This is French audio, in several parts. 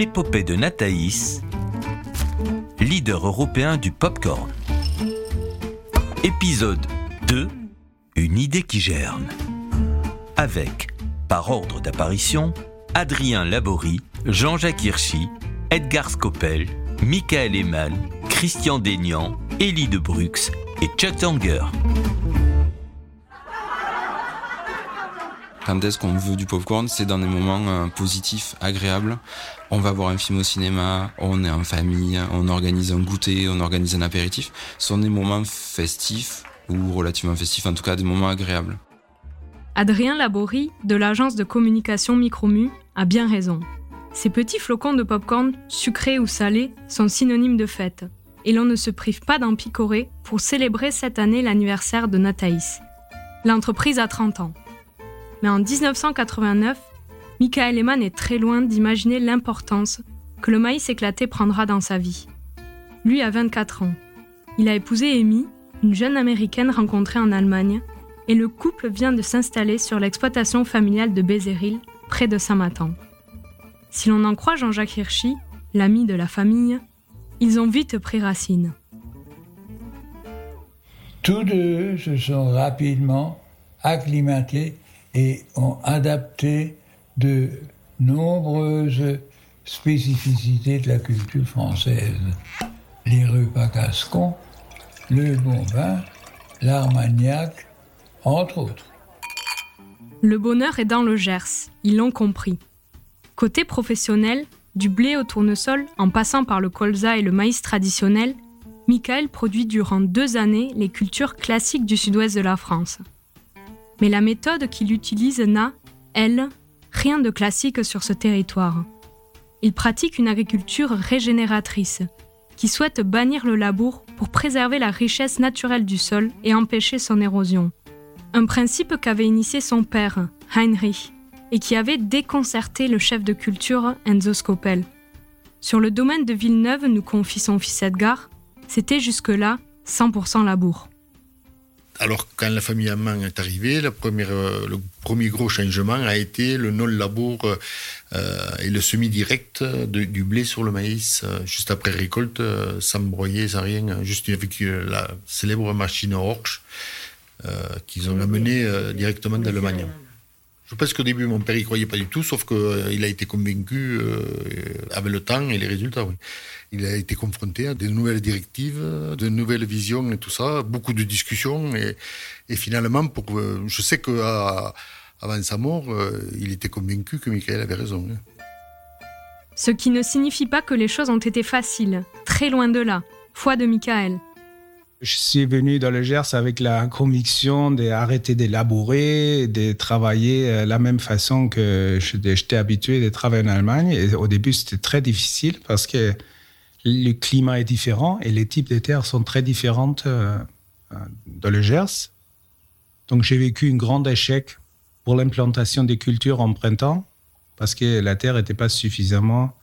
l'épopée de Nathaïs, leader européen du popcorn. Épisode 2 Une idée qui germe. Avec, par ordre d'apparition, Adrien Laborie, Jean-Jacques Hirschi, Edgar Scopel, Michael Eman, Christian Daignan, Élie de Brux et Chuck Tanger. Qu'on veut du popcorn C'est dans des moments euh, positifs, agréables. On va voir un film au cinéma, on est en famille, on organise un goûter, on organise un apéritif. Ce sont des moments festifs ou relativement festifs, en tout cas des moments agréables. Adrien Laborie, de l'agence de communication Micromu, a bien raison. Ces petits flocons de popcorn, sucrés ou salés, sont synonymes de fête. Et l'on ne se prive pas d'en picorer pour célébrer cette année l'anniversaire de Nathaïs. L'entreprise a 30 ans. Mais en 1989, Michael Eman est très loin d'imaginer l'importance que le maïs éclaté prendra dans sa vie. Lui a 24 ans. Il a épousé Amy, une jeune américaine rencontrée en Allemagne, et le couple vient de s'installer sur l'exploitation familiale de Bézéril, près de Saint-Matan. Si l'on en croit Jean-Jacques Hirschi, l'ami de la famille, ils ont vite pris racine. Tous deux se sont rapidement acclimatés et ont adapté de nombreuses spécificités de la culture française. Les repas gascons, le bon vin, l'armagnac, entre autres. Le bonheur est dans le Gers, ils l'ont compris. Côté professionnel, du blé au tournesol en passant par le colza et le maïs traditionnel, Michael produit durant deux années les cultures classiques du sud-ouest de la France. Mais la méthode qu'il utilise n'a, elle, rien de classique sur ce territoire. Il pratique une agriculture régénératrice, qui souhaite bannir le labour pour préserver la richesse naturelle du sol et empêcher son érosion. Un principe qu'avait initié son père, Heinrich, et qui avait déconcerté le chef de culture Enzo Scopel. Sur le domaine de Villeneuve, nous confie son fils Edgar, c'était jusque-là 100% labour. Alors, quand la famille Amman est arrivée, le premier gros changement a été le non-labour euh, et le semi-direct du blé sur le maïs, euh, juste après récolte, euh, sans broyer, sans rien, juste avec la célèbre machine Horch qu'ils ont amenée directement d'Allemagne. Je pense qu'au début, mon père y croyait pas du tout, sauf qu'il euh, a été convaincu euh, avec le temps et les résultats. Il a été confronté à des nouvelles directives, de nouvelles visions et tout ça, beaucoup de discussions. Et, finalement, euh, je sais qu'avant sa mort, il était convaincu que Michael avait raison. Hein. Ce qui ne signifie pas que les choses ont été faciles, très loin de là. Foi de Michael. Je suis venu dans le Gers avec la conviction d'arrêter de labourer, de travailler euh, la même façon que j'étais habitué de travailler en Allemagne. Et au début, c'était très difficile parce que le climat est différent et les types de terres sont très différentes euh, euh, dans le Gers. Donc j'ai vécu un grand échec pour l'implantation des cultures en printemps parce que la terre n'était pas suffisamment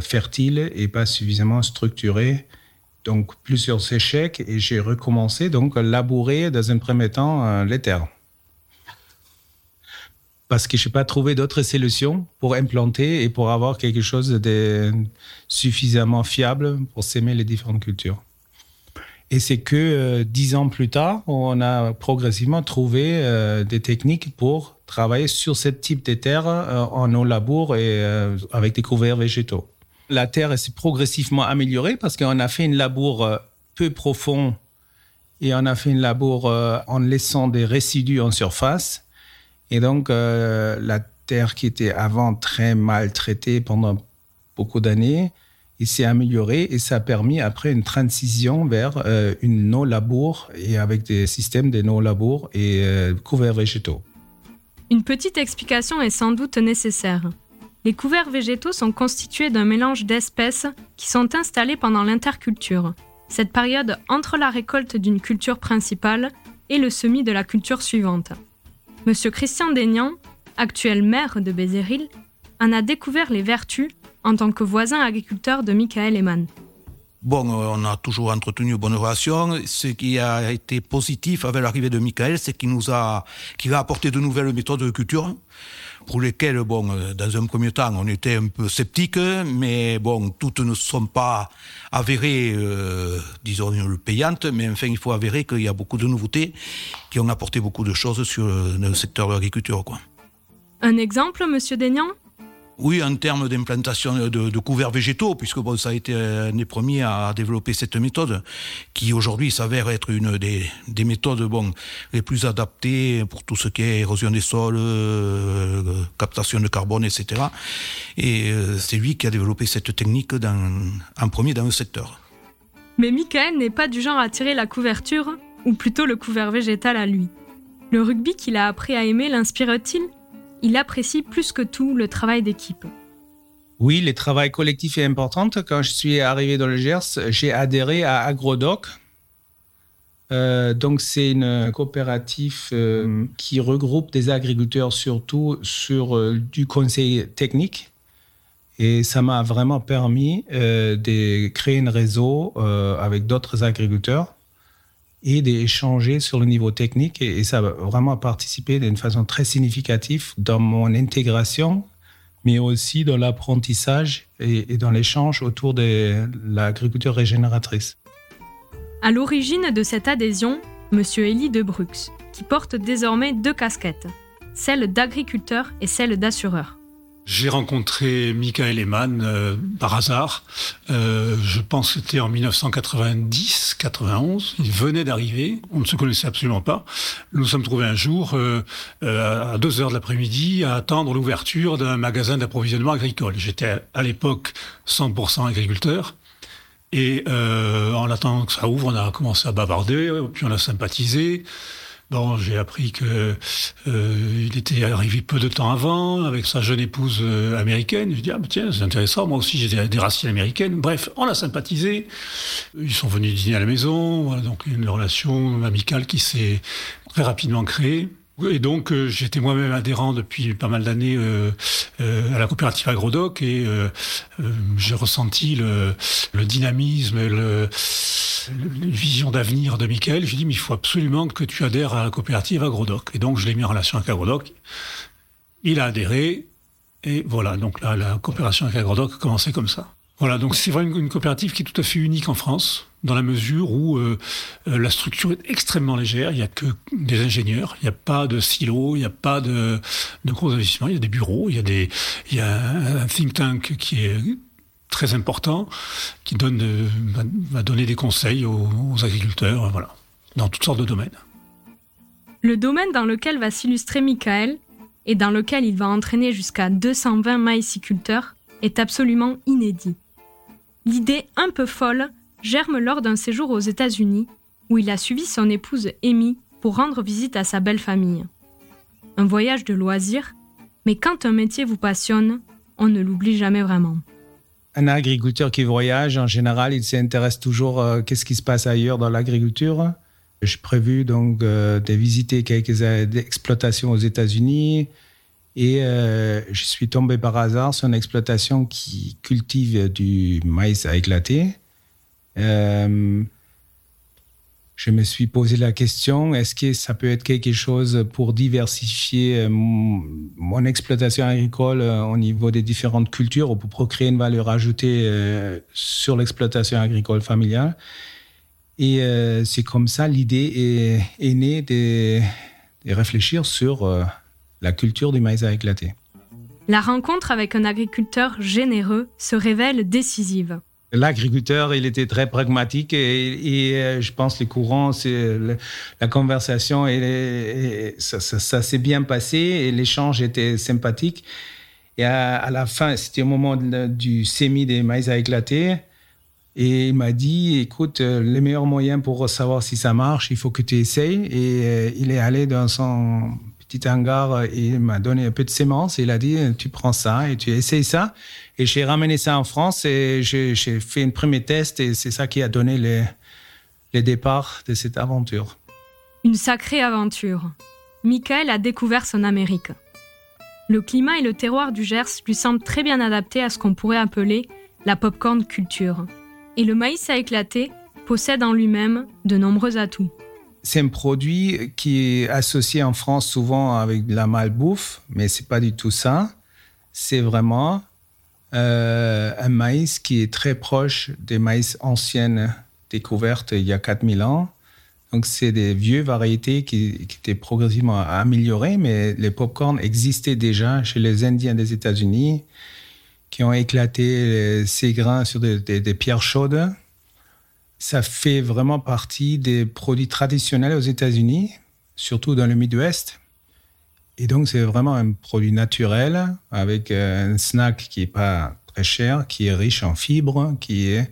fertile et pas suffisamment structurée donc plusieurs échecs et j'ai recommencé donc à labourer dans un premier temps euh, les terres. Parce que je n'ai pas trouvé d'autres solutions pour implanter et pour avoir quelque chose de suffisamment fiable pour s'aimer les différentes cultures. Et c'est que euh, dix ans plus tard, on a progressivement trouvé euh, des techniques pour travailler sur ce type de terre en eau labour et avec des couverts végétaux. La terre s'est progressivement améliorée parce qu'on a fait une labour euh, peu profond et on a fait une labour euh, en laissant des résidus en surface. Et donc, euh, la terre qui était avant très mal traitée pendant beaucoup d'années, il s'est améliorée et ça a permis après une transition vers une no-labour et avec des systèmes de no-labour et couverts végétaux. Une petite explication est sans doute nécessaire. Les couverts végétaux sont constitués d'un mélange d'espèces qui sont installées pendant l'interculture, cette période entre la récolte d'une culture principale et le semis de la culture suivante. Monsieur Christian Daignan, actuel maire de Bézéril, en a découvert les vertus en tant que voisin agriculteur de Michael Eman. Bon, on a toujours entretenu de bonnes relations. Ce qui a été positif avec l'arrivée de Michael, c'est qu'il nous a, qu'il a apporté de nouvelles méthodes de culture pour lesquelles, bon, dans un premier temps, on était un peu sceptiques, mais bon, toutes ne sont pas avérées, euh, disons, payantes, mais enfin, il faut avérer qu'il y a beaucoup de nouveautés qui ont apporté beaucoup de choses sur le secteur de l'agriculture, quoi. Un exemple, Monsieur Daignan? Oui, en termes d'implantation de, couverts végétaux, puisque ça a été un des premiers à développer cette méthode, qui aujourd'hui s'avère être une des, méthodes bon, les plus adaptées pour tout ce qui est érosion des sols, euh, captation de carbone, etc. Et euh, c'est lui qui a développé cette technique dans, en premier dans le secteur. Mais Michael n'est pas du genre à tirer la couverture, ou plutôt le couvert végétal à lui. Le rugby qu'il a appris à aimer l'inspire-t-il? Il apprécie plus que tout le travail d'équipe. Oui, le travail collectif est important. Quand je suis arrivé dans le Gers, j'ai adhéré à AgroDoc. Euh, donc, c'est une coopérative euh, qui regroupe des agriculteurs surtout sur euh, du conseil technique. Et ça m'a vraiment permis de créer un réseau avec d'autres agriculteurs et d'échanger sur le niveau technique. Et, ça a vraiment participé d'une façon très significative dans mon intégration, mais aussi dans l'apprentissage et, dans l'échange autour de l'agriculture régénératrice. À l'origine de cette adhésion, M. Elie de Brux, qui porte désormais deux casquettes, celle d'agriculteur et celle d'assureur. J'ai rencontré Michael Eman euh, par hasard. Euh, je pense que c'était en 1990-91. Il venait d'arriver. On ne se connaissait absolument pas. Nous nous sommes trouvés un jour euh, à 2 heures de l'après-midi à attendre l'ouverture d'un magasin d'approvisionnement agricole. J'étais à l'époque 100% agriculteur. Et en attendant que ça ouvre, on a commencé à bavarder, puis on a sympathisé. Bon, j'ai appris que euh, il était arrivé peu de temps avant avec sa jeune épouse euh, américaine. Je dis ah tiens c'est intéressant. Moi aussi j'ai des, racines américaines. Bref, on a sympathisé. Ils sont venus dîner à la maison. Voilà, donc une relation amicale qui s'est très rapidement créée. Et donc, euh, j'étais moi-même adhérent depuis pas mal d'années euh, euh, à la coopérative Agrodoc et j'ai ressenti le, le dynamisme le, la vision d'avenir de Michael. J'ai dit, mais il faut absolument que tu adhères à la coopérative Agrodoc. Et donc, je l'ai mis en relation avec Agrodoc. Il a adhéré et voilà, donc là, la coopération avec Agrodoc a commencé comme ça. Voilà, donc c'est vraiment une coopérative qui est tout à fait unique en France, dans la mesure où euh, euh, la structure est extrêmement légère, il n'y a que des ingénieurs, il n'y a pas de silos, il n'y a pas de, gros investissements, il y a des bureaux, il y a, un think tank qui est très important, qui donne, va, donner des conseils aux, aux agriculteurs, voilà, dans toutes sortes de domaines. Le domaine dans lequel va s'illustrer Michael, et dans lequel il va entraîner jusqu'à 220 maïsiculteurs, est absolument inédit. L'idée un peu folle germe lors d'un séjour aux États-Unis où il a suivi son épouse Amy pour rendre visite à sa belle famille. Un voyage de loisir, mais quand un métier vous passionne, on ne l'oublie jamais vraiment. Un agriculteur qui voyage, en général, il s'intéresse toujours à euh, qu'est-ce qui se passe ailleurs dans l'agriculture. J'ai prévu donc euh, de visiter quelques euh, exploitations aux États-Unis, et euh, je suis tombé par hasard sur une exploitation qui cultive du maïs à éclater. Euh, je me suis posé la question, est-ce que ça peut être quelque chose pour diversifier euh, mon exploitation agricole au niveau des différentes cultures ou pour créer une valeur ajoutée sur l'exploitation agricole familiale? Et c'est comme ça l'idée est, née de réfléchir sur la culture du maïs à éclater. La rencontre avec un agriculteur généreux se révèle décisive. L'agriculteur, il était très pragmatique et, euh, je pense les courants, c'est la conversation et, ça, s'est bien passé et l'échange était sympathique. Et à, la fin, c'était au moment du sémi des maïs à éclater. Et il m'a dit, écoute, euh, les meilleurs moyens pour savoir si ça marche, il faut que tu essayes. Et euh, il est allé dans son petit hangar et il m'a donné un peu de sémence il a dit tu prends ça et tu essayes ça. Et j'ai ramené ça en France et j'ai fait un premier test et c'est ça qui a donné les, les départs de cette aventure. Une sacrée aventure. Michael a découvert son Amérique. Le climat et le terroir du Gers lui semblent très bien adaptés à ce qu'on pourrait appeler la popcorn culture. Et le maïs à éclater possède en lui-même de nombreux atouts. C'est un produit qui est associé en France souvent avec de la malbouffe, mais c'est pas du tout ça. C'est vraiment euh, un maïs qui est très proche des maïs anciennes découvertes il y a 4000 ans. Donc, c'est des vieux variétés qui, étaient progressivement améliorées, mais les pop-corn existaient déjà chez les Indiens des États-Unis, qui ont éclaté ces grains sur des pierres chaudes ça fait vraiment partie des produits traditionnels aux États-Unis, surtout dans le Midwest. Et donc, c'est vraiment un produit naturel avec un snack qui n'est pas très cher, qui est riche en fibres, qui est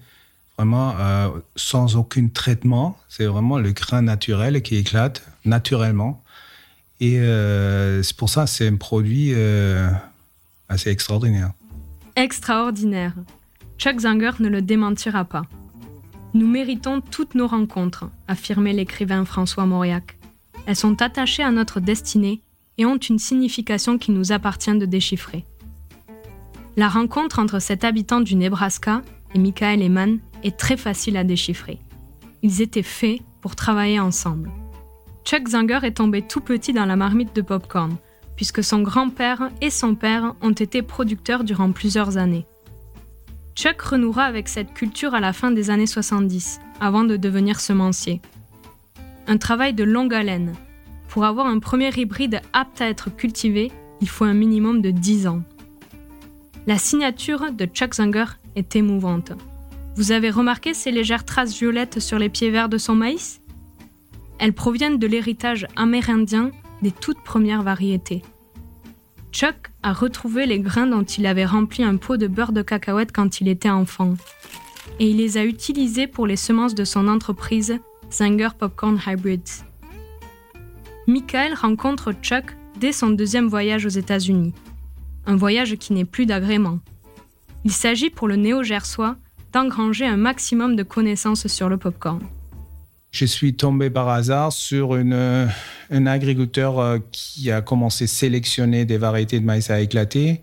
vraiment euh, sans aucun traitement. C'est vraiment le grain naturel qui éclate naturellement. Et euh, c'est pour ça c'est un produit euh, assez extraordinaire. Extraordinaire. Chuck Zanger ne le démentira pas. Nous méritons toutes nos rencontres, affirmait l'écrivain François Mauriac. Elles sont attachées à notre destinée et ont une signification qui nous appartient de déchiffrer. La rencontre entre cet habitant du Nebraska et Michael Eman est très facile à déchiffrer. Ils étaient faits pour travailler ensemble. Chuck Zanger est tombé tout petit dans la marmite de popcorn, puisque son grand-père et son père ont été producteurs durant plusieurs années. Chuck renouera avec cette culture à la fin des années 70, avant de devenir semencier. Un travail de longue haleine. Pour avoir un premier hybride apte à être cultivé, il faut un minimum de 10 ans. La signature de Chuck Zanger est émouvante. Vous avez remarqué ces légères traces violettes sur les pieds verts de son maïs? Elles proviennent de l'héritage amérindien des toutes premières variétés. Chuck a retrouvé les grains dont il avait rempli un pot de beurre de cacahuète quand il était enfant. Et il les a utilisés pour les semences de son entreprise Zanger Popcorn Hybrids. Michael rencontre Chuck dès son deuxième voyage aux États-Unis. Un voyage qui n'est plus d'agrément. Il s'agit pour le néo-gersois d'engranger un maximum de connaissances sur le popcorn. Je suis tombé par hasard sur euh, un agriculteur euh, qui a commencé à sélectionner des variétés de maïs à éclater.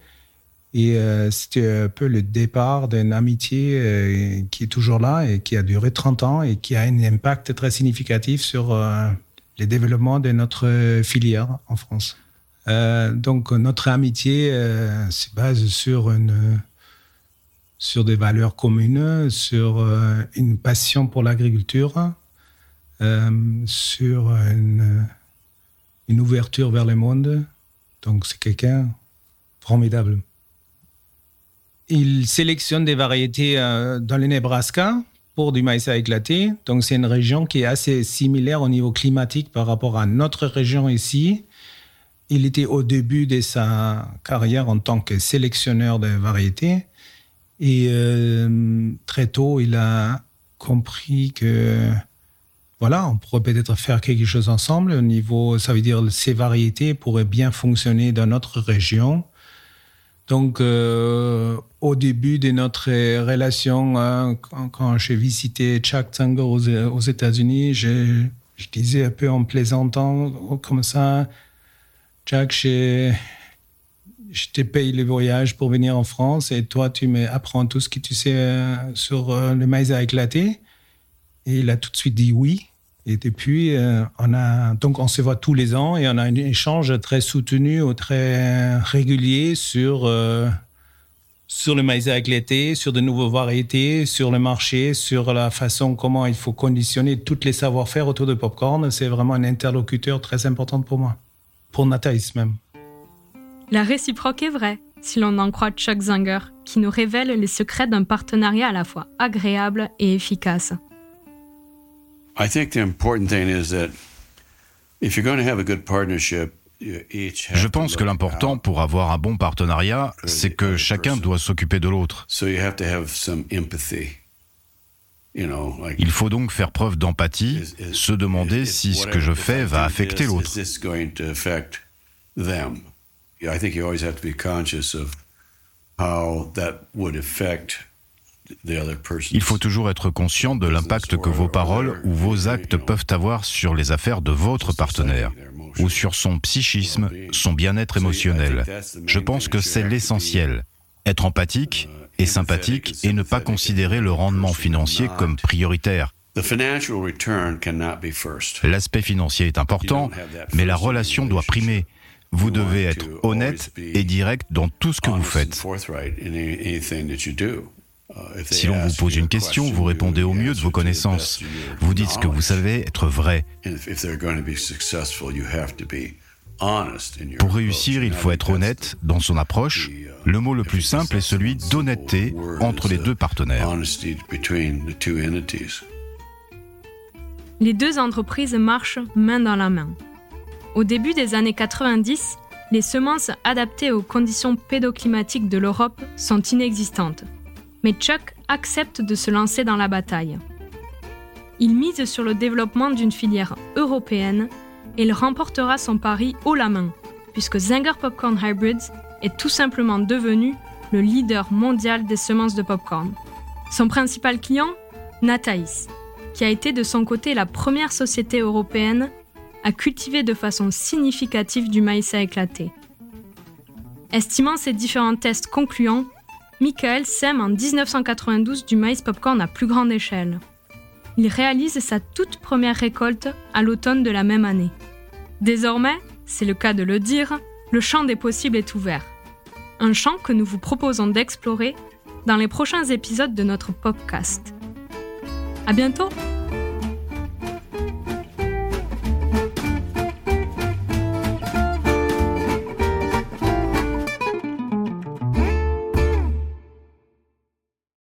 Et euh, c'était un peu le départ d'une amitié qui est toujours là et qui a duré 30 ans et qui a un impact très significatif sur le développement de notre filière en France. donc notre amitié se base sur des valeurs communes, sur une passion pour l'agriculture euh, sur une, une, ouverture vers le monde. Donc c'est quelqu'un formidable. Il sélectionne des variétés euh, dans le Nebraska pour du maïs à éclater. Donc c'est une région qui est assez similaire au niveau climatique par rapport à notre région ici. Il était au début de sa carrière en tant que sélectionneur de variétés. Et euh, très tôt, il a compris que voilà, on pourrait peut-être faire quelque chose ensemble au niveau, ça veut dire ces variétés pourraient bien fonctionner dans notre région. Donc, euh, au début de notre relation, hein, quand, j'ai visité Chuck Tanger aux, États-Unis, je, disais un peu en plaisantant comme ça, Chuck, je, te paye le voyage pour venir en France et toi, tu m'apprends tout ce que tu sais euh, sur euh, le maïs à éclater. Et il a tout de suite dit oui. Et depuis, euh, on a donc on se voit tous les ans et on a un échange très soutenu ou très régulier sur euh, sur le maïs à éclater, sur de nouvelles variétés, sur le marché, sur la façon comment il faut conditionner toutes les savoir-faire autour de popcorn. C'est vraiment un interlocuteur très important pour moi, pour Nathalie même. La réciproque est vraie, si l'on en croit Chuck Zanger, qui nous révèle les secrets d'un partenariat à la fois agréable et efficace. Je pense que l'important pour avoir un bon partenariat, c'est que chacun doit s'occuper de l'autre. Il faut donc faire preuve d'empathie, se demander si ce que je fais va affecter l'autre. Il faut toujours être conscient de l'impact que vos paroles ou vos actes peuvent avoir sur les affaires de votre partenaire ou sur son psychisme, son bien-être émotionnel. Je pense que c'est l'essentiel. être empathique et sympathique et ne pas considérer le rendement financier comme prioritaire. L'aspect financier est important, mais la relation doit primer. Vous devez être honnête et direct dans tout ce que vous faites. Si l'on vous pose une question, vous répondez au mieux de vos connaissances. Vous dites ce que vous savez être vrai. Pour réussir, il faut être honnête dans son approche. Le mot le plus simple est celui d'honnêteté entre les deux partenaires. Les deux entreprises marchent main dans la main. Au début des années 90, les semences adaptées aux conditions pédoclimatiques de l'Europe sont inexistantes. Mais Chuck accepte de se lancer dans la bataille. Il mise sur le développement d'une filière européenne et il remportera son pari haut la main, puisque Zinger Popcorn Hybrids est tout simplement devenu le leader mondial des semences de popcorn. Son principal client, Nataïs, qui a été de son côté la première société européenne à cultiver de façon significative du maïs à éclater. Estimant ces différents tests concluants, Michael sème en 1992 du maïs popcorn à plus grande échelle. Il réalise sa toute première récolte à l'automne de la même année. Désormais, c'est le cas de le dire, le champ des possibles est ouvert. Un champ que nous vous proposons d'explorer dans les prochains épisodes de notre podcast. À bientôt!